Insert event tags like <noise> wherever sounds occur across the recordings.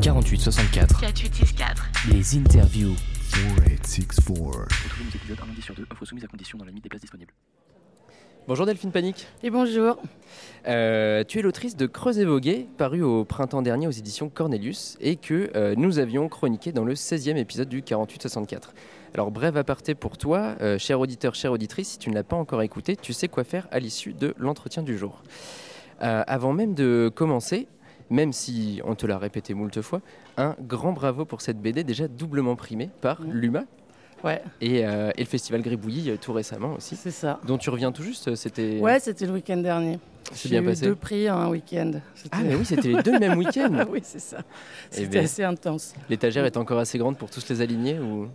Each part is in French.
4864. 4864. Les interviews. 4864. Retrouvez nos épisodes un lundi sur deux, offre soumise à condition dans la limite des places disponibles. Bonjour Delphine Panique. Et bonjour. Euh, tu es l'autrice de Creuset Voguer, paru au printemps dernier aux éditions Cornelius, et que euh, nous avions chroniqué dans le 16e épisode du 4864. Alors bref aparté pour toi, euh, cher auditeur, chère auditrice, si tu ne l'as pas encore écouté, tu sais quoi faire à l'issue de l'entretien du jour. Euh, avant même de commencer, même si on te l'a répété moult fois, un grand bravo pour cette BD déjà doublement primée par l'UMA Ouais, et, euh, et le Festival Gribouillis euh, tout récemment aussi, c'est ça. dont tu reviens tout juste, c'était Ouais, c'était le week-end dernier. c'est bien eu passé. deux prix en un week-end. Ah mais oui, c'était les deux le même <laughs> week-end. oui, c'est ça. Eh C'était ben. assez intense. L'étagère est encore assez grande pour tous les aligner ou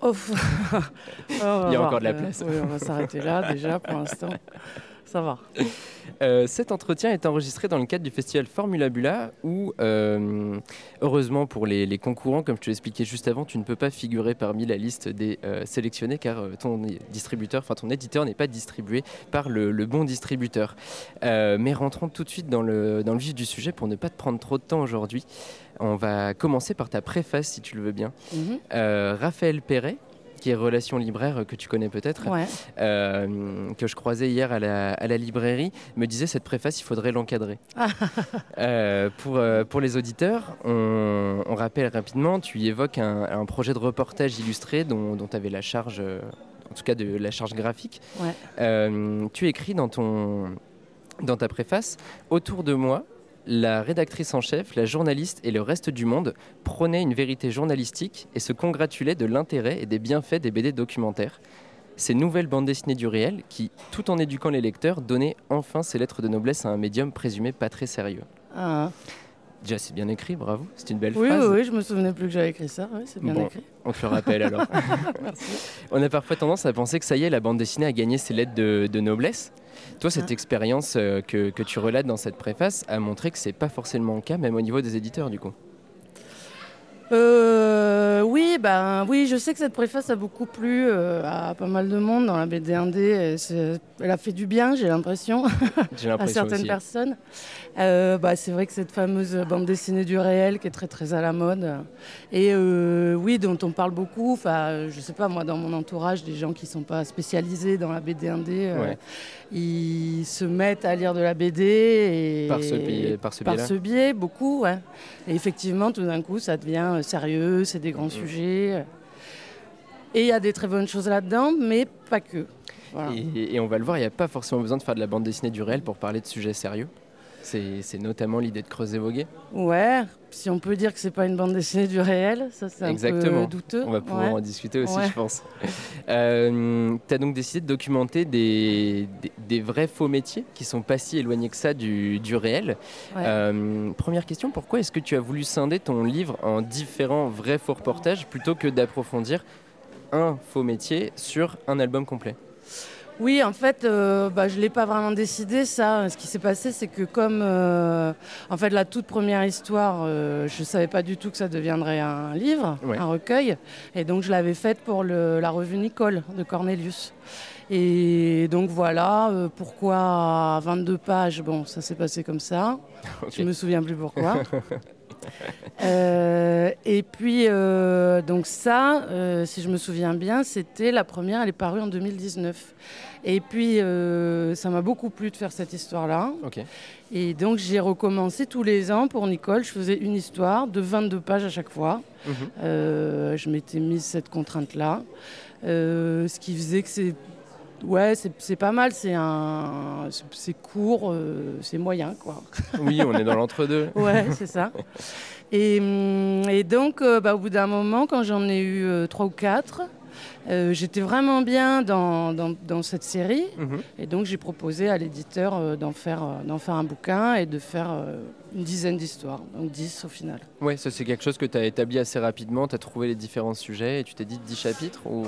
Ouf. Oh, va <laughs> Il y a encore de la Euh, place. oui, on va s'arrêter là déjà pour l'instant. <laughs> Ça va. Euh, cet entretien est enregistré dans le cadre du festival Formula Bula où, euh, heureusement pour les, les concurrents, comme je te l'expliquais juste avant, tu ne peux pas figurer parmi la liste des euh, sélectionnés car ton distributeur, enfin ton éditeur n'est pas distribué par le, le bon distributeur. Mais rentrons tout de suite dans le, dans le vif du sujet pour ne pas te prendre trop de temps aujourd'hui. On va commencer par ta préface si tu le veux bien. Mhm. Raphaël Perret, qui est relation libraire que tu connais peut-être, Ouais. euh, que je croisais hier à la, à la librairie, me disait cette préface, il faudrait l'encadrer. <laughs> Euh, pour, euh, pour les auditeurs, on, on rappelle rapidement, tu y évoques un, un projet de reportage illustré dont tu avais la charge, en tout cas de la charge graphique. Ouais. Euh, tu écris dans, ton, dans ta préface, autour de moi, la rédactrice en chef, la journaliste et le reste du monde prônaient une vérité journalistique et se congratulaient de l'intérêt et des bienfaits des BD documentaires. Ces nouvelles bandes dessinées du réel qui, tout en éduquant les lecteurs, donnaient enfin ces lettres de noblesse à un médium présumé pas très sérieux. Ah. Déjà, c'est bien écrit, bravo, c'est une belle Oui, phrase. oui, oui, je me souvenais plus que j'avais écrit ça. Oui, c'est bien Bon. écrit. On te le rappelle alors. <laughs> Merci. On a parfois tendance à penser que ça y est, la bande dessinée a gagné ses lettres de, de noblesse. Toi, cette Ah. expérience euh, que, que tu relates dans cette préface a montré que c'est pas forcément le cas, même au niveau des éditeurs, du coup. Euh, oui, ben, oui, je sais que cette préface a beaucoup plu euh, à pas mal de monde dans la BD indé. et c'est- Elle a fait du bien, <laughs> j'ai l'impression. À certaines aussi. personnes. Euh, bah, c'est vrai que cette fameuse bande dessinée du réel qui est très très à la mode et euh, oui dont on parle beaucoup. Enfin, je sais pas moi dans mon entourage des gens qui sont pas spécialisés dans la BD indé, euh, Ouais. ils se mettent à lire de la BD et Par ce biais- par ce par biais-là. ce biais beaucoup. Ouais. Et effectivement, tout d'un coup, ça devient euh, sérieux, c'est des grands sujets. Et il y a des très bonnes choses là-dedans, mais pas que. Voilà. Et, et on va le voir, il n'y a pas forcément besoin de faire de la bande dessinée du réel pour parler de sujets sérieux. C'est notamment l'idée de creuser voguer. Ouais, si on peut dire que c'est pas une bande dessinée du réel, ça c'est un peu douteux. On va pouvoir Ouais. en discuter aussi, Ouais. je pense. <laughs> Euh, tu as donc décidé de documenter des, des- des vrais faux métiers qui sont pas si éloignés que ça du, du réel. Ouais. Euh, première question, pourquoi est-ce que tu as voulu scinder ton livre en différents vrais faux reportages plutôt que d'approfondir un faux métier sur un album complet? Oui, en fait, euh, bah, je l'ai pas vraiment décidé ça. Ce qui s'est passé, c'est que comme euh, en fait la toute première histoire, euh, je savais pas du tout que ça deviendrait un livre, Ouais. un recueil, et donc je l'avais faite pour le- la revue Nicole de Cornelius. Et donc voilà, pourquoi 22 pages? Bon, ça s'est passé comme ça. <laughs> Je me souviens plus pourquoi. <laughs> <laughs> Euh, et puis, euh, donc ça, euh, si je me souviens bien, c'était la première, elle est parue en 2019. Et puis, ça m'a beaucoup plu de faire cette histoire-là. Et donc, j'ai recommencé tous les ans pour Nicole. Je faisais une histoire de 22 pages à chaque fois. Mhm. Je m'étais mise cette contrainte-là. Ce qui faisait que c'est. Ouais, c'est pas mal, c'est un, c'est- court, euh, c'est moyen, quoi. Oui, on est dans l'entre-deux. <laughs> Ouais, c'est ça. Et, hum, et donc, euh, bah, au bout d'un moment, quand j'en ai eu euh, trois ou quatre, j'étais vraiment bien dans, dans- dans cette série. Mhm. Et donc, j'ai proposé à l'éditeur d'en faire, d'en faire un bouquin et de faire une dizaine d'histoires. Donc, dix au final. Ouais, ça c'est quelque chose que tu as établi assez rapidement, tu as trouvé les différents sujets et tu t'es dit 10 chapitres ou...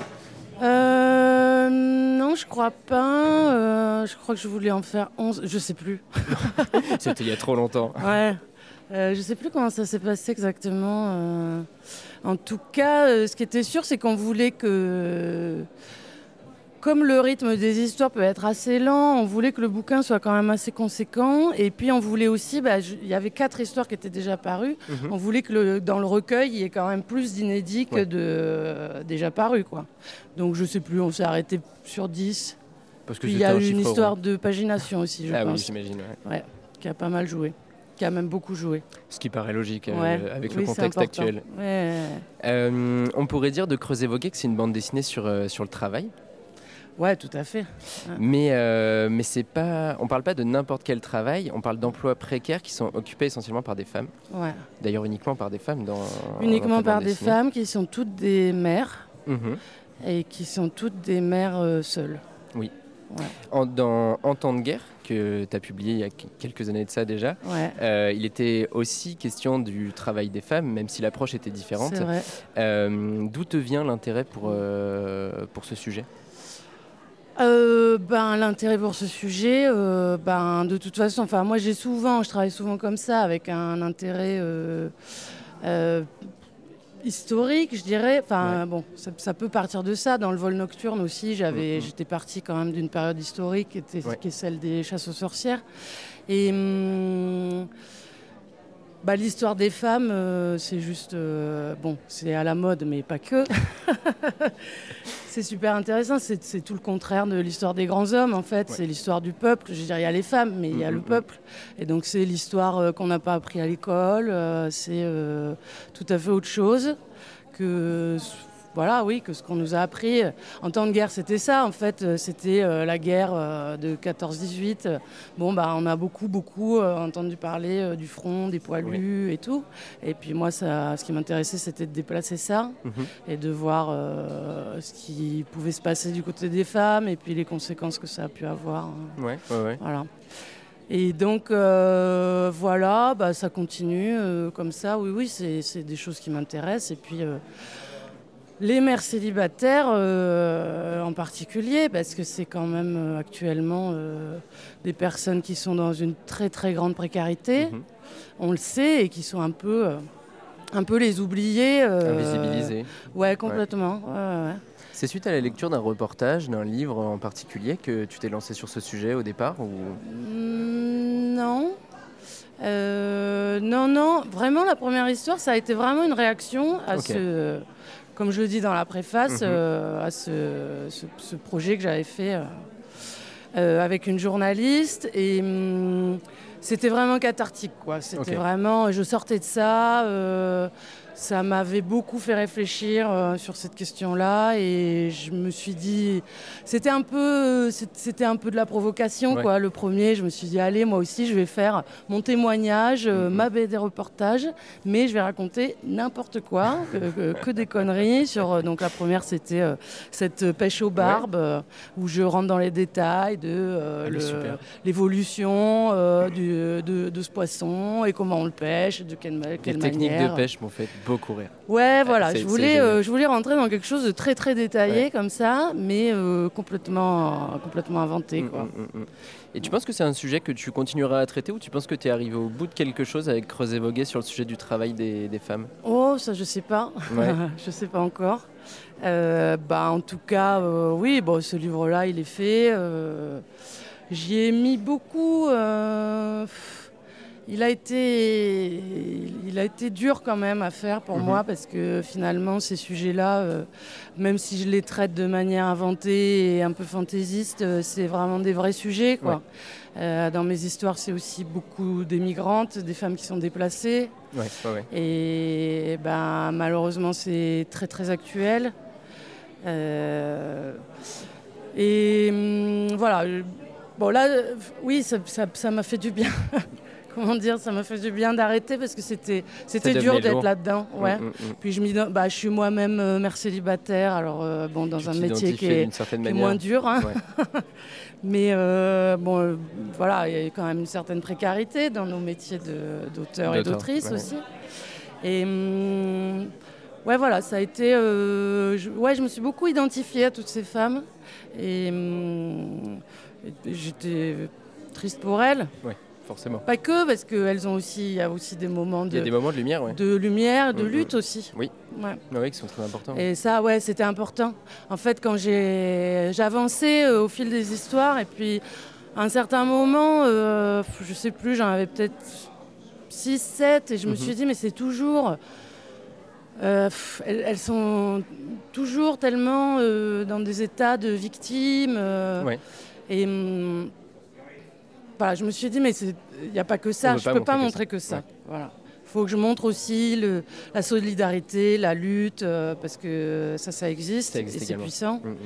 Euh, non, je crois pas. Euh, je crois que je voulais en faire 11. Je sais plus. <laughs> C'était il y a trop longtemps. <laughs> Ouais. Euh, je sais plus comment ça s'est passé exactement. En tout cas, ce qui était sûr, c'est qu'on voulait que comme le rythme des histoires peut être assez lent, on voulait que le bouquin soit quand même assez conséquent. Et puis on voulait aussi, bah, il y avait quatre histoires qui étaient déjà parues. Mhm. On voulait que le- dans le recueil, il y ait quand même plus d'inédits que Ouais. de euh, déjà parus. Quoi. Donc je sais plus, on s'est arrêté sur 10. Parce que Puis il y a un eu une histoire rond. de pagination aussi, je Ah oui, pense, j'imagine. ouais. qui a pas mal joué, qui a même beaucoup joué. Ce qui paraît logique euh, Ouais. avec Oui, le contexte actuel. Ouais. Euh, on pourrait dire de Creuset Voguet que c'est une bande dessinée sur, euh, sur le travail, ouais, tout à fait. mais, euh, mais c'est pas, on parle pas de n'importe quel travail, on parle d'emplois précaires qui sont occupés essentiellement par des femmes, Ouais. d'ailleurs uniquement par des femmes. Dans, Uniquement dans par des femmes qui sont toutes des mères Mhm. et qui sont toutes des mères euh, seules. En, dans En temps de guerre, que tu as publié il y a qu- quelques années de ça déjà, Ouais. euh, il était aussi question du travail des femmes, même si l'approche était différente. C'est vrai. Euh, D'où te vient l'intérêt pour, euh, pour ce sujet? Euh, ben, L'intérêt pour ce sujet, euh, ben, de toute façon, enfin, moi j'ai souvent, je travaille souvent comme ça, avec un intérêt euh, historique, je dirais. Enfin, bon, ça, ça peut partir de ça. Dans le vol nocturne aussi, j'avais, Mhm. j'étais partie quand même d'une période historique qui, était, Ouais. qui est celle des chasses aux sorcières. Et hum, bah, l'histoire des femmes, euh, c'est juste, euh, bon, c'est à la mode, mais pas que. <laughs> c'est super intéressant. C'est, tout le contraire de l'histoire des grands hommes, en fait. Ouais. C'est l'histoire du peuple. Je veux dire, il y a les femmes, mais il y a Mhm, le mhm. peuple. Et donc, c'est l'histoire euh, qu'on n'a pas appris à l'école. c'est tout à fait autre chose que. Voilà, oui, que ce qu'on nous a appris. En temps de guerre, c'était ça, en fait. euh, C'était euh, la guerre euh, de 14-18. Bon, bah, on a beaucoup, beaucoup euh, entendu parler euh, du front, des poilus et tout. Et puis moi, ça, ce qui m'intéressait, c'était de déplacer ça Mhm. et de voir euh, ce qui pouvait se passer du côté des femmes et puis les conséquences que ça a pu avoir. hein. Ouais, ouais, ouais. Voilà. Et donc, euh, voilà, bah, ça continue euh, comme ça. Oui, oui, c'est des choses qui m'intéressent. Et puis, euh, les mères célibataires euh, en particulier, parce que c'est quand même euh, actuellement euh, des personnes qui sont dans une très, très grande précarité. Mhm. On le sait, et qui sont un peu, un peu les oubliés. euh, Invisibilisé. Ouais, complètement. Ouais, ouais, ouais. C'est suite à la lecture d'un reportage, d'un livre en particulier que tu t'es lancé sur ce sujet au départ ou... Mm, Non. Non, non. Vraiment, la première histoire, ça a été vraiment une réaction à ce, comme je le dis dans la préface, Mhm. euh, à ce, ce- ce projet que j'avais fait euh, euh, avec une journaliste. Et hum, c'était vraiment cathartique, quoi. C'était vraiment. Je sortais de ça. Ça m'avait beaucoup fait réfléchir euh, sur cette question-là et je me suis dit, c'était un peu, c'était un peu de la provocation, Ouais. quoi. Le premier, je me suis dit, allez, moi aussi, je vais faire mon témoignage, euh, Mhm. ma BD reportage, mais je vais raconter n'importe quoi, que, que- que des conneries. Sur, euh, donc la première, c'était euh, cette pêche aux barbes, où je rentre dans les détails de super. l'évolution de, de ce poisson et comment on le pêche, de quelle, ma- Les quelle techniques manière. de pêche m'ont fait beaucoup rire. Ouais, voilà, je voulais, euh, je voulais rentrer dans quelque chose de très très détaillé Ouais. comme ça, mais euh, complètement, complètement inventé. Mm, Quoi. mm, mm. Et tu penses que c'est un sujet que tu continueras à traiter ou tu penses que tu es arrivé au bout de quelque chose avec Creuset Voguet sur le sujet du travail des, des femmes? Oh, ça je sais pas, Ouais. <laughs> je sais pas encore. Euh, bah, en tout cas, euh, oui, bon, ce livre-là, il est fait. euh, J'y ai mis beaucoup. euh, il a été, il a été dur quand même à faire pour Mhm. moi parce que finalement ces sujets-là, euh, même si je les traite de manière inventée et un peu fantaisiste, euh, c'est vraiment des vrais sujets quoi. Ouais. Euh, dans mes histoires, c'est aussi beaucoup des migrantes, des femmes qui sont déplacées. Ouais, ouais, ouais. Et ben, malheureusement, c'est très très actuel. Et hum, voilà. Bon, là, oui, ça ça- ça m'a fait du bien. <laughs> Comment dire Ça m'a fait du bien d'arrêter parce que c'était c'était dur d'être là-dedans. Ouais. Mm, mm, mm. Puis je, bah, je suis moi-même euh, mère célibataire, alors euh, bon, dans Tu un métier qui est, qui est moins dur. hein. Ouais. <laughs> Mais euh, bon, voilà, il y a quand même une certaine précarité dans nos métiers de- d'auteur et d'autrice ouais. aussi. Et hum, ouais, voilà, ça a été. je, ouais, je me suis beaucoup identifiée à toutes ces femmes. Et hum, et j'étais triste pour elles. Ouais. Forcément. Pas que, parce qu'il aussi, il y a aussi des moments Il y a de, des moments de lumière, ouais. de lumière, de Mhm. lutte aussi. Oui. Ouais. Ah oui, qui sont très importants. Et ça, ouais, c'était important. En fait, quand j'ai j'avançais euh, au fil des histoires, et puis à un certain moment, euh, je sais plus, j'en avais peut-être 6, 7, et je me Mhm. suis dit, mais c'est toujours. euh, pff, elles, elles sont toujours tellement dans des états de victimes. Ouais. Et hum, voilà, je me suis dit, mais il n'y a pas que ça, je ne peux pas montrer que que ça. Voilà. Il faut que je montre aussi le- la solidarité, la lutte, euh, parce que ça, ça existe, Ça existe et c'est puissant. Mm, mm.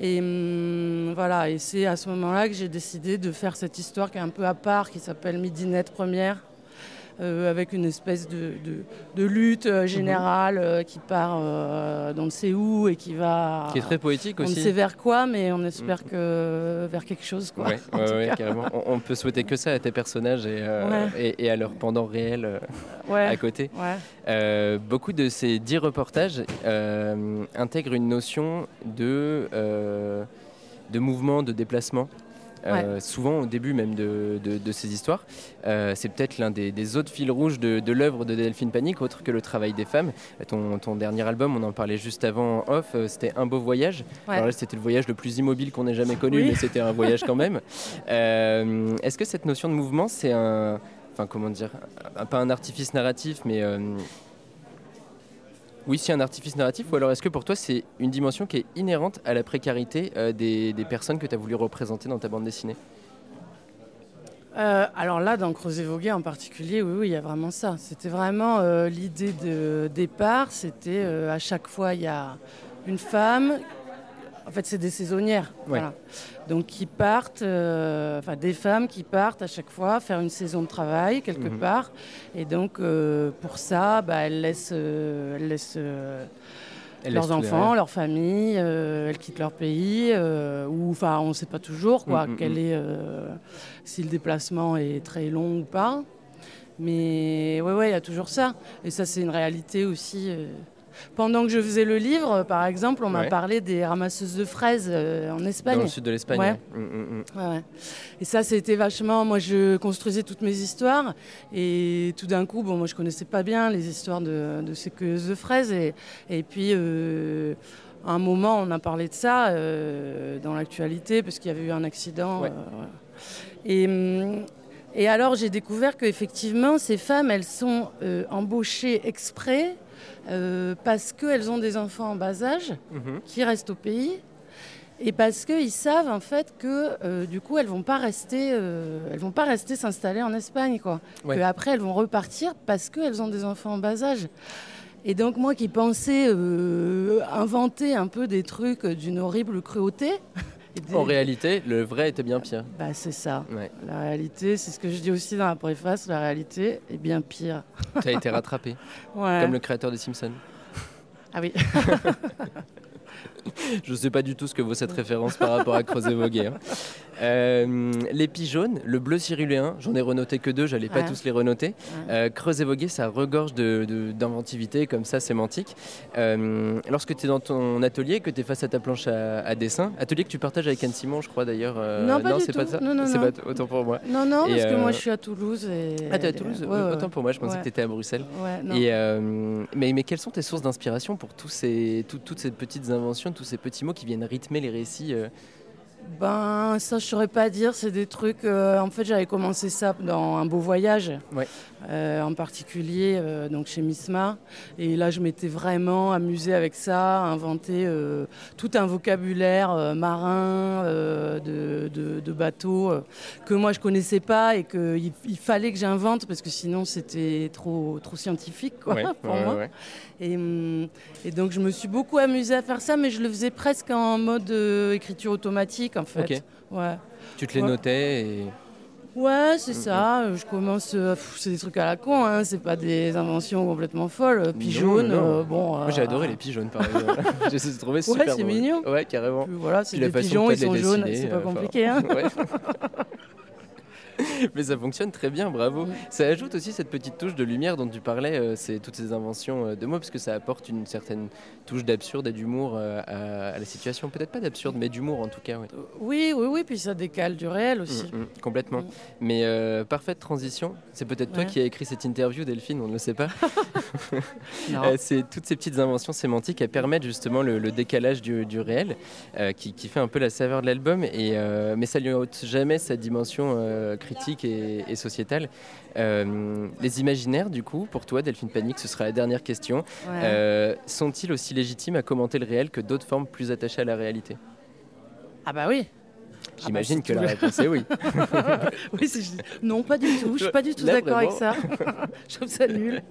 Et hum, voilà, et c'est à ce moment-là que j'ai décidé de faire cette histoire qui est un peu à part, qui s'appelle Midinette Première, avec une espèce de, de- de lutte euh, générale euh, qui part euh, dans le sait où et qui va... Qui est très poétique on ne aussi. sait vers quoi, mais on espère que vers quelque chose. Quoi. Ouais, ouais, carrément. On, on peut souhaiter que ça à tes personnages et, euh, et, et à leur pendant réel euh, à côté. Euh, beaucoup de ces dix reportages euh, intègrent une notion de, euh, de mouvement, de déplacement. Euh, Souvent au début même de, de- de ces histoires. Euh, c'est peut-être l'un des, des autres fils rouges de, de l'œuvre de Delphine Panique, autre que le travail des femmes. Ton, ton dernier album, on en parlait juste avant en off, euh, c'était Un beau voyage. Ouais. Alors là, c'était le voyage le plus immobile qu'on ait jamais connu, Oui. mais c'était un voyage quand même. <laughs> Euh, Est-ce que cette notion de mouvement, c'est un, enfin comment dire, un- pas un artifice narratif, mais oui, c'est un artifice narratif, ou alors est-ce que pour toi c'est une dimension qui est inhérente à la précarité euh, des, personnes que tu as voulu représenter dans ta bande dessinée? Euh, alors là, dans Creuset Voguet en particulier, oui, il y a vraiment ça. C'était vraiment euh, l'idée de départ. C'était à chaque fois, il y a une femme. En fait, c'est des saisonnières. Voilà. Donc, qui partent, euh, enfin, des femmes qui partent à chaque fois faire une saison de travail quelque Mhm. part. Et donc, euh, pour ça, bah, elles laissent, euh, elles laissent Elle leurs les enfants, leur famille, euh, elles quittent leur pays, euh, ou enfin on ne sait pas toujours quoi, Mm, mm, quel mm. est, euh, si le déplacement est très long ou pas. Mais ouais, ouais, il y a toujours ça. Et ça, c'est une réalité aussi. Euh. Pendant que je faisais le livre, par exemple, on m'a Ouais. parlé des ramasseuses de fraises euh, en Espagne. Dans le sud de l'Espagne. Ouais. Mm, mm, mm. Ouais. Et ça, c'était vachement. Moi, je construisais toutes mes histoires. Et tout d'un coup, bon, moi, je connaissais pas bien les histoires de, de ces cueilleuses de fraises. Et, et puis, euh, à un moment, on a parlé de ça euh, dans l'actualité, parce qu'il y avait eu un accident. Euh, et, et alors, j'ai découvert qu'effectivement, ces femmes, elles sont euh, embauchées exprès euh, parce qu'elles ont des enfants en bas âge Mhm. qui restent au pays. Et parce qu'ils savent en fait que euh, du coup elles vont pas rester, euh, elles vont pas rester s'installer en Espagne quoi. Ouais. Que après elles vont repartir parce qu'elles ont des enfants en bas âge. Et donc moi qui pensais euh, inventer un peu des trucs d'une horrible cruauté. <laughs> En réalité, le vrai était bien pire. bah c'est ça. Ouais. La réalité, c'est ce que je dis aussi dans la préface, la réalité est bien pire. Tu as été rattrapé, <laughs> Ouais. comme le créateur des Simpsons. Ah oui. <laughs> <laughs> Je sais pas du tout ce que vaut cette référence par rapport à Creuset Voguet. hein. Euh, les jaunes, le bleu ciruléen, j'en ai renoté que deux, j'allais pas Ouais. tous les renoter. Euh, Creuset Voguet, ça regorge de- de- d'inventivité comme ça, sémantique. Euh, lorsque tu es dans ton atelier, que tu es face à ta planche à, à dessin, atelier que tu partages avec Anne Simon, je crois d'ailleurs. euh, Non, pas du c'est pas ça. Non, non, c'est non. pas autant pour moi. Non non, Et, parce que moi je suis à Toulouse et. Ah, t'es à Toulouse Ouais, ouais, Autant pour moi, je pensais Ouais. que tu étais à Bruxelles. Ouais, non. Et, mais, mais quelles sont tes sources d'inspiration pour tous ces, tout- toutes ces petites inventions, tous ces petits mots qui viennent rythmer les récits euh, Ben, ça, je saurais pas dire. C'est des trucs. euh, en fait, j'avais commencé ça dans Un beau voyage, Ouais. Euh, en particulier euh, donc chez Misma. Et là, je m'étais vraiment amusée avec ça, inventer euh, tout un vocabulaire marin, de, de, de bateau, euh, que moi je connaissais pas et qu'il il fallait que j'invente parce que sinon c'était trop, trop scientifique quoi, ouais, pour ouais, moi. ouais. Et, et donc je me suis beaucoup amusée à faire ça, mais je le faisais presque en mode écriture automatique en fait. Ok. Ouais, Tu te les notais et... ouais c'est Mhm. ça. euh, Je commence, euh, c'est des trucs à la con, hein, c'est pas des inventions complètement folles. Non, Pigeonne, non. euh, bon. Moi j'ai euh, adoré les pigeons par exemple. <laughs> <laughs> j'ai trouvé super c'est drôle. mignon. Ouais, carrément. puis Voilà, c'est des pigeons, ils sont jaunes, c'est pas euh, compliqué. Hein. <laughs> Ouais. <laughs> Mais ça fonctionne très bien, bravo. Ça ajoute aussi cette petite touche de lumière dont tu parlais, euh, c'est toutes ces inventions euh, de mots, parce que ça apporte une certaine touche d'absurde et d'humour euh, à, à la situation. Peut-être pas d'absurde, mais d'humour en tout cas. ouais. Oui, oui, oui, puis ça décale du réel aussi. Mm, mm, complètement. Mm. Mais parfaite transition. C'est peut-être toi qui as écrit cette interview, Delphine, on ne le sait pas. <laughs> <laughs> C'est toutes ces petites inventions sémantiques qui permettent justement le, le décalage du, du réel, qui, qui fait un peu la saveur de l'album, et, mais ça lui ôte jamais sa dimension euh, et, et sociétale. Euh, les imaginaires, du coup, pour toi, Delphine Panique, ce sera la dernière question. Ouais. Euh, Sont-ils aussi légitimes à commenter le réel que d'autres formes plus attachées à la réalité? Ah bah oui. J'imagine c'est que tout la réponse est oui. <laughs> Non, pas du tout. Je suis pas du tout d'accord avec ça. <laughs> je trouve ça nul.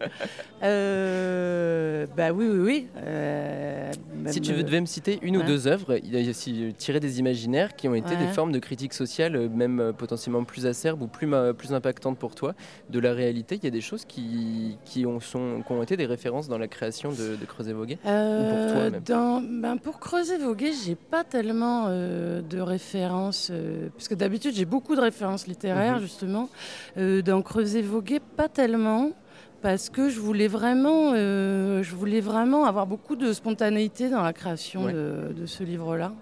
Euh, bah oui, oui, oui. Euh, Si tu veux- euh, devais me citer une ou deux œuvres aussi tirées des imaginaires qui ont été des formes de critique sociale, euh, même euh, potentiellement plus acerbes ou plus, plus impactantes pour toi, de la réalité, il y a des choses qui, qui, ont, sont, qui ont été des références dans la création de, de Creuset Voguet Euh, pour toi, même? dans- ben, Pour creuser Voguet, j'ai pas tellement euh, de références, euh, parce que d'habitude j'ai beaucoup de références littéraires Mhm. justement. Euh, dans Creuser Voguet, pas tellement, parce que je voulais vraiment, euh, je voulais vraiment avoir beaucoup de spontanéité dans la création Ouais. de, de ce livre-là,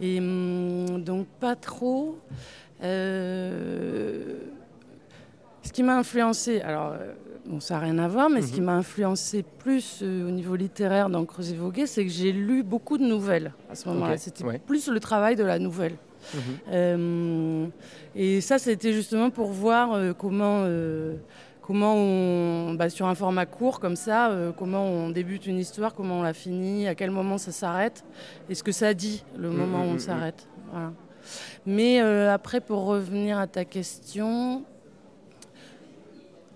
et hum, donc pas trop. Euh, ce qui m'a influencé, alors bon, ça n'a rien à voir, mais ce qui Mhm. m'a influencé plus euh, au niveau littéraire dans Creuset Voguet, c'est que j'ai lu beaucoup de nouvelles à ce moment-là. C'était ouais. plus le travail de la nouvelle. Mhm. Euh, et ça, c'était justement pour voir euh, comment, euh, comment on, bah, sur un format court comme ça, comment on débute une histoire, comment on la finit, à quel moment ça s'arrête, et ce que ça dit le Mm, moment où mm, on mm. s'arrête. Voilà. Mais après, pour revenir à ta question,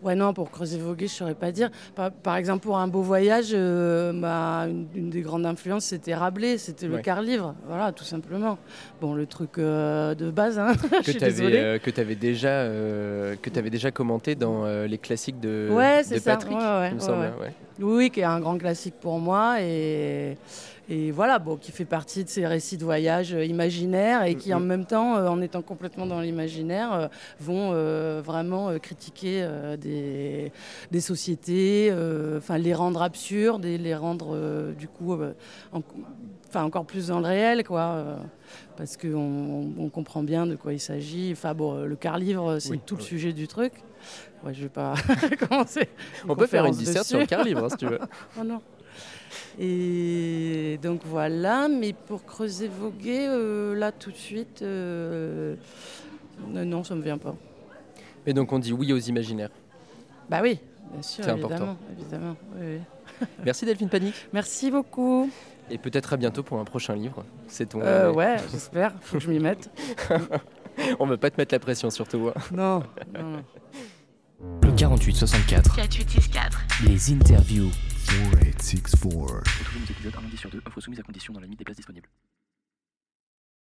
Ouais, non, pour creuser Voguet, je ne saurais pas dire. Par, par exemple, pour un beau voyage, euh, bah, une, une des grandes influences, c'était Rabelais, c'était le Ouais. quart-livre. Voilà, tout simplement. Bon, le truc euh, de base, hein, <laughs> que tu avais, désolée. déjà, euh, que t'avais déjà commenté dans les classiques de, Ouais, de c'est ça. Patrick, Ouais, ouais, il me ouais, semble. ouais. hein, ouais. Oui, qui est un grand classique pour moi. Et, et voilà, bon, qui fait partie de ces récits de voyage euh, imaginaires et qui, en Mhm. même temps, euh, en étant complètement dans l'imaginaire, euh, vont vraiment critiquer des, des sociétés, enfin les rendre absurdes et les rendre, du coup, en- enfin encore plus dans le réel, quoi. euh, parce qu'on on, on comprend bien de quoi il s'agit. Enfin bon, le quart-livre, c'est Oui, tout le sujet du truc. Ouais, je vais pas <laughs> commencer. On peut faire une disserte sur le quart livre, hein, si tu veux. <laughs> Oh non. Et donc voilà, mais pour creuser Voguet, euh, là tout de suite, euh, euh, non, ça me vient pas. Et donc on dit oui aux imaginaires. Bah oui, bien sûr, C'est évidemment. important. évidemment oui, oui. <laughs> Merci Delphine Panique. Merci beaucoup. Et peut-être à bientôt pour un prochain livre. C'est ton. Euh, ouais, j'espère, faut que je m'y mette. <laughs> On va pas te mettre la pression surtout. Non, non, non. Le 4864. 4864. Les interviews. 4864. Retrouvez nos épisodes un lundi sur deux, offre soumise à condition dans la limite des places disponibles.